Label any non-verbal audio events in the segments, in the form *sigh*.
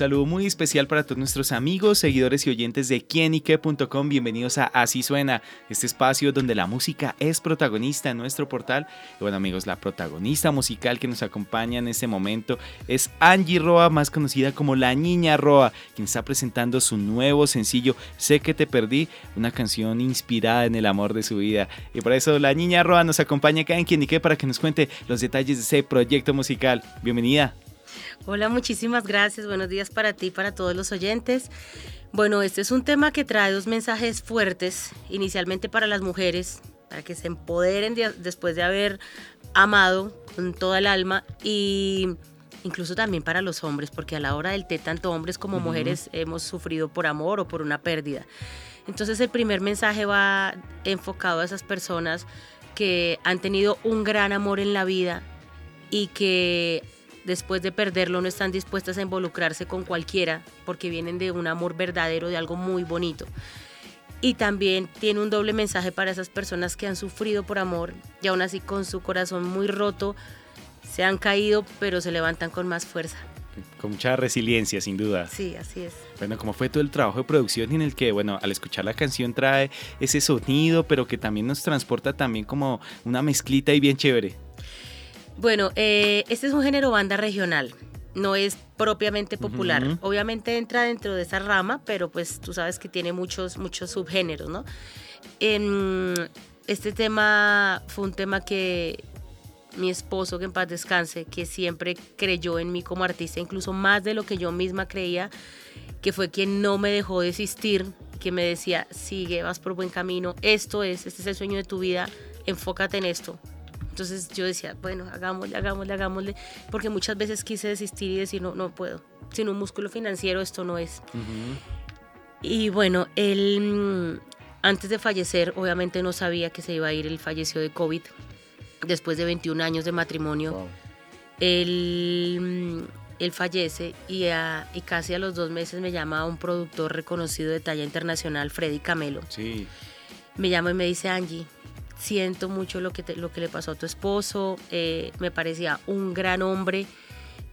Saludo muy especial para todos nuestros amigos, seguidores y oyentes de quienique.com. Bienvenidos a Así Suena, este espacio donde la música es protagonista en nuestro portal. Y bueno, amigos, la protagonista musical que nos acompaña en este momento es Angie Roa, más conocida como La Niña Roa, quien está presentando su nuevo sencillo Sé que te perdí, una canción inspirada en el amor de su vida. Y por eso La Niña Roa nos acompaña acá en Quienique para que nos cuente los detalles de ese proyecto musical. Bienvenida. Hola, muchísimas gracias. Buenos días para ti para todos los oyentes. Bueno, este es un tema que trae dos mensajes fuertes, inicialmente para las mujeres, para que se empoderen después de haber amado con toda el alma y incluso también para los hombres, porque a la hora del té tanto hombres como mujeres hemos sufrido por amor o por una pérdida. Entonces el primer mensaje va enfocado a esas personas que han tenido un gran amor en la vida y que después de perderlo no están dispuestas a involucrarse con cualquiera porque vienen de un amor verdadero, de algo muy bonito. Y también tiene un doble mensaje para esas personas que han sufrido por amor y aún así con su corazón muy roto se han caído pero se levantan con más fuerza. Con mucha resiliencia, sin duda. Sí, así es. Bueno, ¿cómo fue todo el trabajo de producción en el que, bueno, al escuchar la canción trae ese sonido, pero que también nos transporta también como una mezclita y bien chévere? Bueno, eh, este es un género banda regional, no es propiamente popular. Obviamente entra dentro de esa rama, pero pues tú sabes que tiene muchos, muchos subgéneros, ¿no? este tema fue un tema que mi esposo, que en paz descanse, que siempre creyó en mí como artista, incluso más de lo que yo misma creía, que fue quien no me dejó desistir, que me decía, sigue, vas por buen camino, esto es, este es el sueño de tu vida, enfócate en esto, entonces yo decía, bueno, hagámosle, hagámosle, hagámosle, porque muchas veces quise desistir y decir, no, no puedo. Sin un músculo financiero esto no es. Y bueno, él mm, antes de fallecer, obviamente no sabía que se iba a ir, él falleció de COVID, después de 21 años de matrimonio. Él, mm, él, fallece y, y, casi a los dos meses me llama un productor reconocido de talla internacional, Freddy Camelo. Sí. Me llama y me dice, Angie, siento mucho lo que, lo que le pasó a tu esposo, eh, me parecía un gran hombre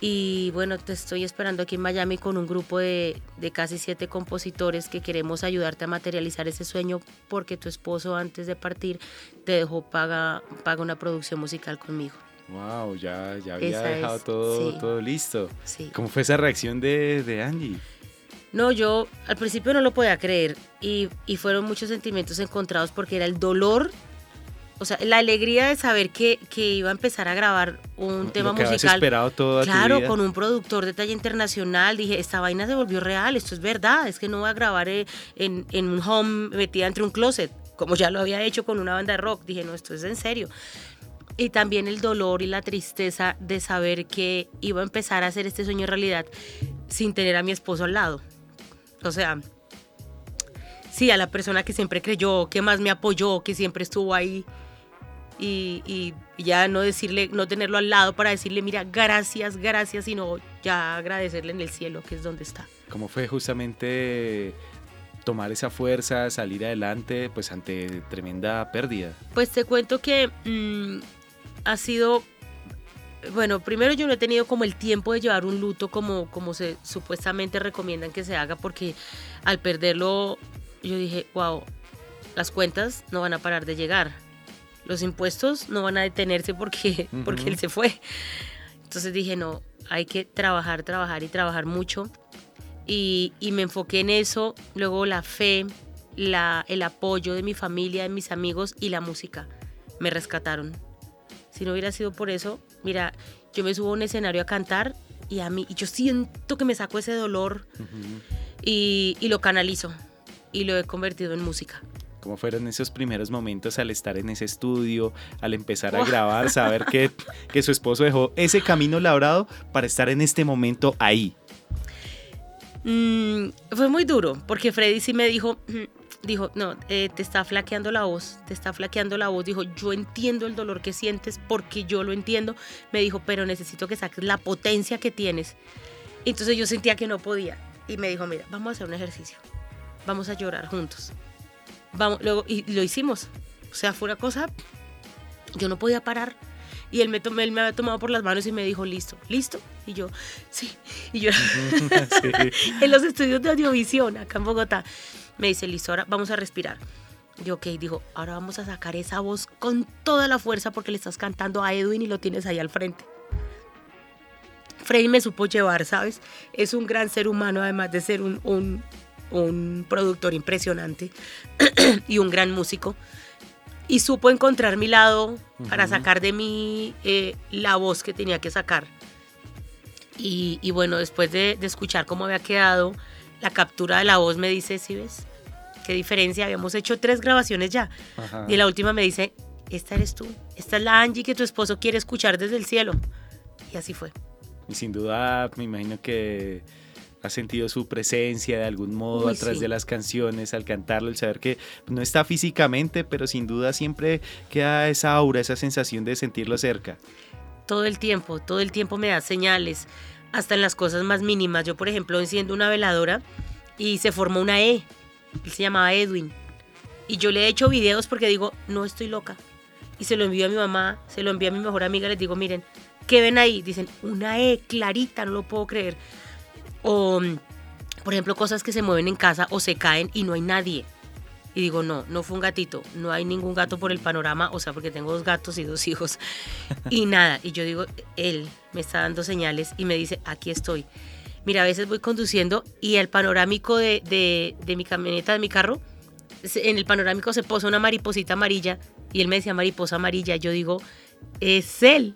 y bueno, te estoy esperando aquí en Miami con un grupo de, de, casi siete compositores que queremos ayudarte a materializar ese sueño porque tu esposo antes de partir te dejó paga, paga una producción musical conmigo. Wow, ya, ya había dejado todo, todo listo. Sí. ¿Cómo fue esa reacción de, de Angie? No, yo al principio no lo podía creer y, y fueron muchos sentimientos encontrados porque era el dolor o sea, la alegría de saber que, iba a empezar a grabar un tema musical. esperado toda Claro, con un productor de talla internacional. Dije, esta vaina se volvió real, esto es verdad. Es que no voy a grabar eh, en, en un home metida entre un closet, como ya lo había hecho con una banda de rock. Dije, no, esto es en serio. Y también el dolor y la tristeza de saber que iba a empezar a hacer este sueño realidad sin tener a mi esposo al lado. O sea, sí, a la persona que siempre creyó, que más me apoyó, que siempre estuvo ahí y, ya no decirle, no tenerlo al lado para decirle, mira, gracias, gracias, sino ya agradecerle en el cielo, que es donde está. ¿Cómo fue justamente tomar esa fuerza, salir adelante, pues ante tremenda pérdida? Pues te cuento que mm, ha sido bueno, primero yo no he tenido como el tiempo de llevar un luto como, como se supuestamente recomiendan que se haga, porque al perderlo yo dije, wow, las cuentas no van a parar de llegar los impuestos no van a detenerse porque, *laughs* porque él se fue. Entonces dije, no, hay que trabajar, trabajar y trabajar mucho. Y, me enfoqué en eso, luego la fe, la, el apoyo de mi familia, de mis amigos y la música me rescataron. Si no hubiera sido por eso, mira, yo me subo a un escenario a cantar y a mí, y yo siento que me saco ese dolor y, y lo canalizo y lo he convertido en música. ¿Cómo fueron esos primeros momentos al estar en ese estudio, al empezar a grabar, saber que, que su esposo dejó ese camino labrado para estar en este momento ahí? Mm, fue muy duro, porque Freddy sí me dijo, *clears throat* dijo, no, eh, te está flaqueando la voz, te está flaqueando la voz. Dijo, yo entiendo el dolor que sientes porque yo lo entiendo. Me dijo, pero necesito que saques la potencia que tienes. Entonces yo sentía que no podía. Y me dijo, mira, vamos a hacer un ejercicio. Vamos a llorar juntos. Vamos, luego, y lo hicimos. O sea, fue una cosa, yo no podía parar. Y él me, tomó, él me había tomado por las manos y me dijo, listo, listo. Y yo, sí. Y yo, *laughs* *laughs* en los estudios de audiovisión, acá en Bogotá, me dice, listo, ahora vamos a respirar. Yo, ok, dijo, ahora vamos a sacar esa voz con toda la fuerza porque le estás cantando a Edwin y lo tienes ahí al frente. Freddy me supo llevar, ¿sabes? Es un gran ser humano, además de ser un, un, un productor impresionante *clears throat* y un gran músico y supo encontrar mi lado para sacar de mí eh, la voz que tenía que sacar. Y, bueno, después de, escuchar cómo había quedado, la captura de la voz me dice, ¿sí ves? ¿Qué diferencia? Habíamos hecho tres grabaciones ya. Y la última me dice, esta eres tú. Esta es la Angie que tu esposo quiere escuchar desde el cielo. Y así fue. Y sin duda, me imagino que has sentido su presencia de algún modo a través de las canciones, al cantarlo, el saber que no está físicamente, pero sin duda siempre queda esa aura, esa sensación de sentirlo cerca. Todo el tiempo, todo el tiempo me da señales, hasta en las cosas más mínimas. Yo, por ejemplo, enciendo una veladora y se formó una E. Él se llamaba Edwin. Y yo le he hecho videos porque digo, no estoy loca. Y se lo envío a mi mamá, se lo envío a mi mejor amiga, les digo, miren, ¿qué ven ahí? Dicen, una E clarita, no lo puedo creer. O, por ejemplo, cosas que se mueven en casa o se caen y no hay nadie. Y digo, no, no fue un gatito, no hay ningún gato por el panorama, o sea, porque tengo dos gatos y dos hijos. *laughs* Y nada, y yo digo, él me está dando señales y me dice, aquí estoy. Mira, a veces voy conduciendo y el panorámico de, de, de mi camioneta, de mi carro, en el panorámico se posa una mariposita amarilla y él me decía mariposa amarilla. Yo digo, es él,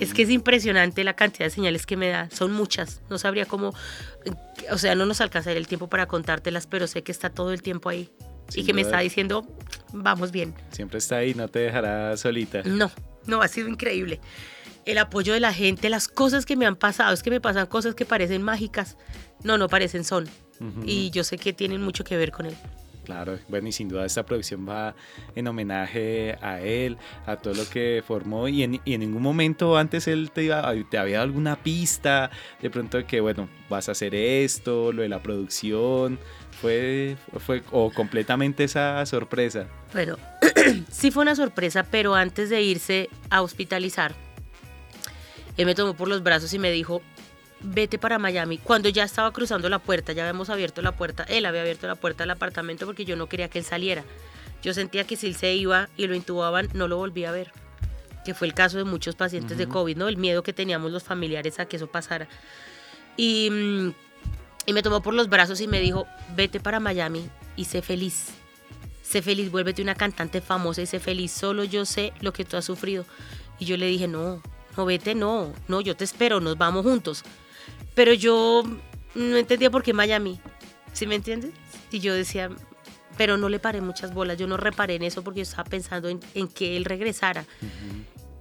es que es impresionante la cantidad de señales que me da. Son muchas. No sabría cómo. O sea, no nos alcanzaría el tiempo para contártelas, pero sé que está todo el tiempo ahí. y que me está diciendo, vamos bien. Siempre está ahí, no te dejará solita. No, no, ha sido increíble. El apoyo de la gente, las cosas que me han pasado, es que me pasan cosas que parecen mágicas. No, no parecen, son. Y yo sé que tienen mucho que ver con él. Claro, bueno, y sin duda esta producción va en homenaje a él, a todo lo que formó, y en, ningún momento antes él te, iba, te había dado alguna pista, de pronto de que, bueno, vas a hacer esto, lo de la producción, fue, fue o completamente esa sorpresa. Bueno, *clears throat* sí fue una sorpresa, pero antes de irse a hospitalizar, él me tomó por los brazos y me dijo, vete para Miami. Cuando ya estaba cruzando la puerta, ya habíamos abierto la puerta, él había abierto la puerta del apartamento porque yo no quería que él saliera. Yo sentía que si él se iba y lo intubaban, no lo volvía a ver. Que fue el caso de muchos pacientes de COVID, ¿no? El miedo que teníamos los familiares a que eso pasara. Y, mm, y me tomó por los brazos y me dijo, vete para Miami y sé feliz. Sé feliz, vuélvete una cantante famosa y sé feliz. Solo yo sé lo que tú has sufrido. Y yo le dije, no, no vete, no, no, yo te espero, nos vamos juntos. Pero yo no entendía por qué Miami, ¿sí me entiendes? Y yo decía, pero no le paré muchas bolas, yo no reparé en eso porque yo estaba pensando en, que él regresara.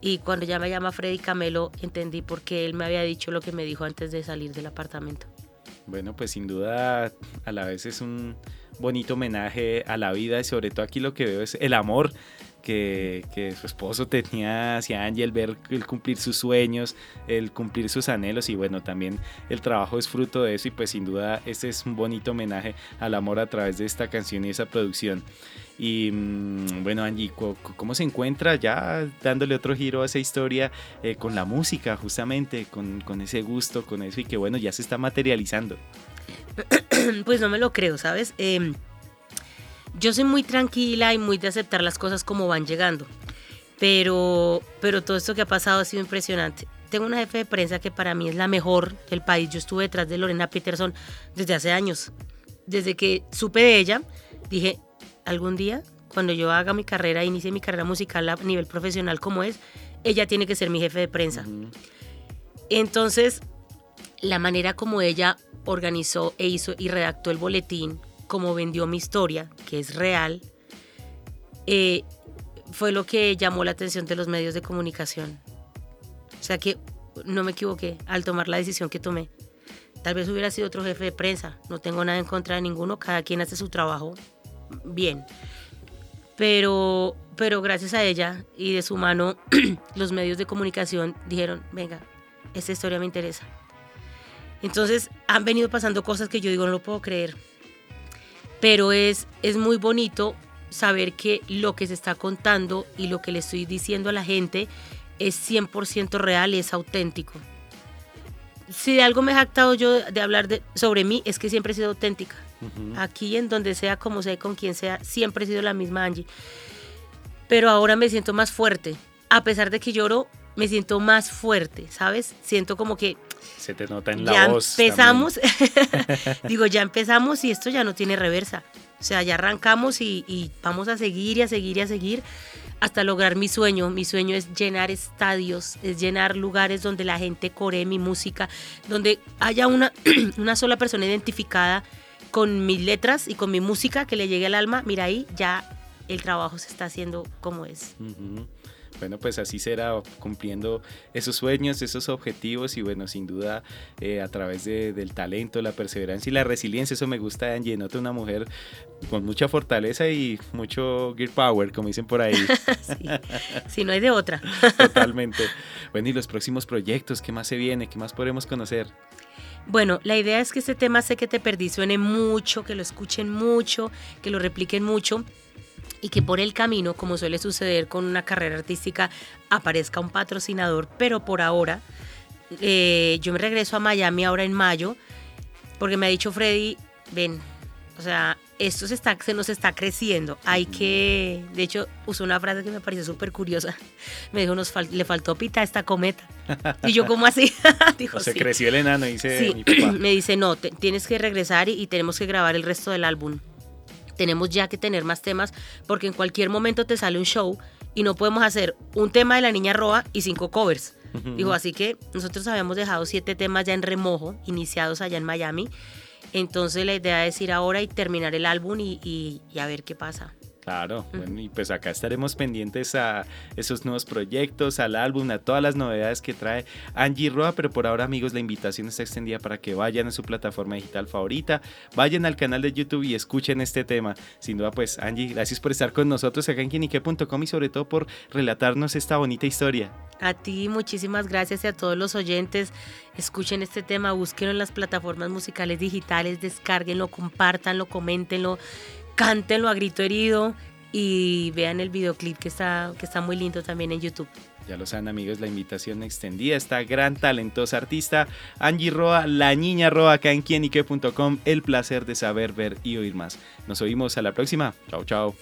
Y cuando ya me llama Freddy Camelo, entendí por qué él me había dicho lo que me dijo antes de salir del apartamento. Bueno, pues sin duda a la vez es un bonito homenaje a la vida y sobre todo aquí lo que veo es el amor que, su esposo tenía hacia Angie, el ver el cumplir sus sueños, el cumplir sus anhelos y bueno, también el trabajo es fruto de eso y pues sin duda este es un bonito homenaje al amor a través de esta canción y esa producción. Y mm, bueno, Angie, ¿cómo se encuentra ya dándole otro giro a esa historia eh, con la música, justamente, con, con, ese gusto, con eso y que bueno, ya se está materializando? *clears throat* Pues no me lo creo, ¿sabes? Eh, yo soy muy tranquila y muy de aceptar las cosas como van llegando. Pero, pero todo esto que ha pasado ha sido impresionante. Tengo una jefe de prensa que para mí es la mejor del país. Yo estuve detrás de Lorena Peterson desde hace años. Desde que supe de ella, dije, algún día, cuando yo haga mi carrera, inicie mi carrera musical a nivel profesional como es, ella tiene que ser mi jefe de prensa. Entonces, la manera como ella organizó e hizo y redactó el boletín como vendió mi historia, que es real, eh, fue lo que llamó la atención de los medios de comunicación. O sea que no me equivoqué al tomar la decisión que tomé. Tal vez hubiera sido otro jefe de prensa, no tengo nada en contra de ninguno, cada quien hace su trabajo bien. Pero, pero gracias a ella y de su mano, *clears throat* los medios de comunicación dijeron, venga, esta historia me interesa. Entonces han venido pasando cosas que yo digo, no lo puedo creer. Pero es, es muy bonito saber que lo que se está contando y lo que le estoy diciendo a la gente es 100% real y es auténtico. Si de algo me he jactado yo de hablar de, sobre mí, es que siempre he sido auténtica. Aquí, en donde sea, como sea, con quien sea, siempre he sido la misma Angie. Pero ahora me siento más fuerte. A pesar de que lloro, me siento más fuerte, ¿sabes? Siento como que... Se te nota en la ya voz. empezamos, *laughs* *laughs* digo, ya empezamos y esto ya no tiene reversa. O sea, ya arrancamos y, y, vamos a seguir y a seguir y a seguir hasta lograr mi sueño. Mi sueño es llenar estadios, es llenar lugares donde la gente coree mi música, donde haya una, *clears throat* una sola persona identificada con mis letras y con mi música que le llegue al alma. Mira ahí, ya el trabajo se está haciendo como es. Uh -huh. Bueno, pues así será cumpliendo esos sueños, esos objetivos y bueno, sin duda eh, a través de, del talento, la perseverancia y la resiliencia, eso me gusta de Angie, nota una mujer con mucha fortaleza y mucho gear power, como dicen por ahí. *laughs* sí, sí, no hay de otra. Totalmente. Bueno, y los próximos proyectos, ¿qué más se viene? ¿Qué más podremos conocer? Bueno, la idea es que este tema sé que te perdí suene mucho, que lo escuchen mucho, que lo repliquen mucho y que por el camino, como suele suceder con una carrera artística, aparezca un patrocinador, pero por ahora eh, yo me regreso a Miami ahora en mayo, porque me ha dicho Freddy, ven, o sea, esto se, está, se nos está creciendo, hay que, de hecho, usó una frase que me pareció súper curiosa, me dijo, nos fal le faltó pita a esta cometa, y yo, ¿cómo así? *laughs* Dijo, o se sí. creció el enano, dice sí. mi papá. me dice, no, te, tienes que regresar y, y tenemos que grabar el resto del álbum tenemos ya que tener más temas porque en cualquier momento te sale un show y no podemos hacer un tema de la niña roa y cinco covers. Uh -huh. Dijo, así que nosotros habíamos dejado siete temas ya en remojo, iniciados allá en Miami. Entonces la idea es ir ahora y terminar el álbum y, y, y a ver qué pasa. Claro, bueno, y pues acá estaremos pendientes a esos nuevos proyectos, al álbum, a todas las novedades que trae Angie Roa, pero por ahora amigos la invitación está extendida para que vayan a su plataforma digital favorita, vayan al canal de YouTube y escuchen este tema. Sin duda pues Angie, gracias por estar con nosotros acá en quienique.com y sobre todo por relatarnos esta bonita historia. A ti muchísimas gracias y a todos los oyentes. Escuchen este tema, búsquenlo en las plataformas musicales digitales, descárguenlo, compártanlo, coméntenlo cántenlo a grito herido y vean el videoclip que está, que está muy lindo también en YouTube. Ya lo saben amigos, la invitación extendida, esta gran talentosa artista, Angie Roa, la niña Roa, acá en quienique.com, el placer de saber, ver y oír más. Nos oímos a la próxima. Chao, chao.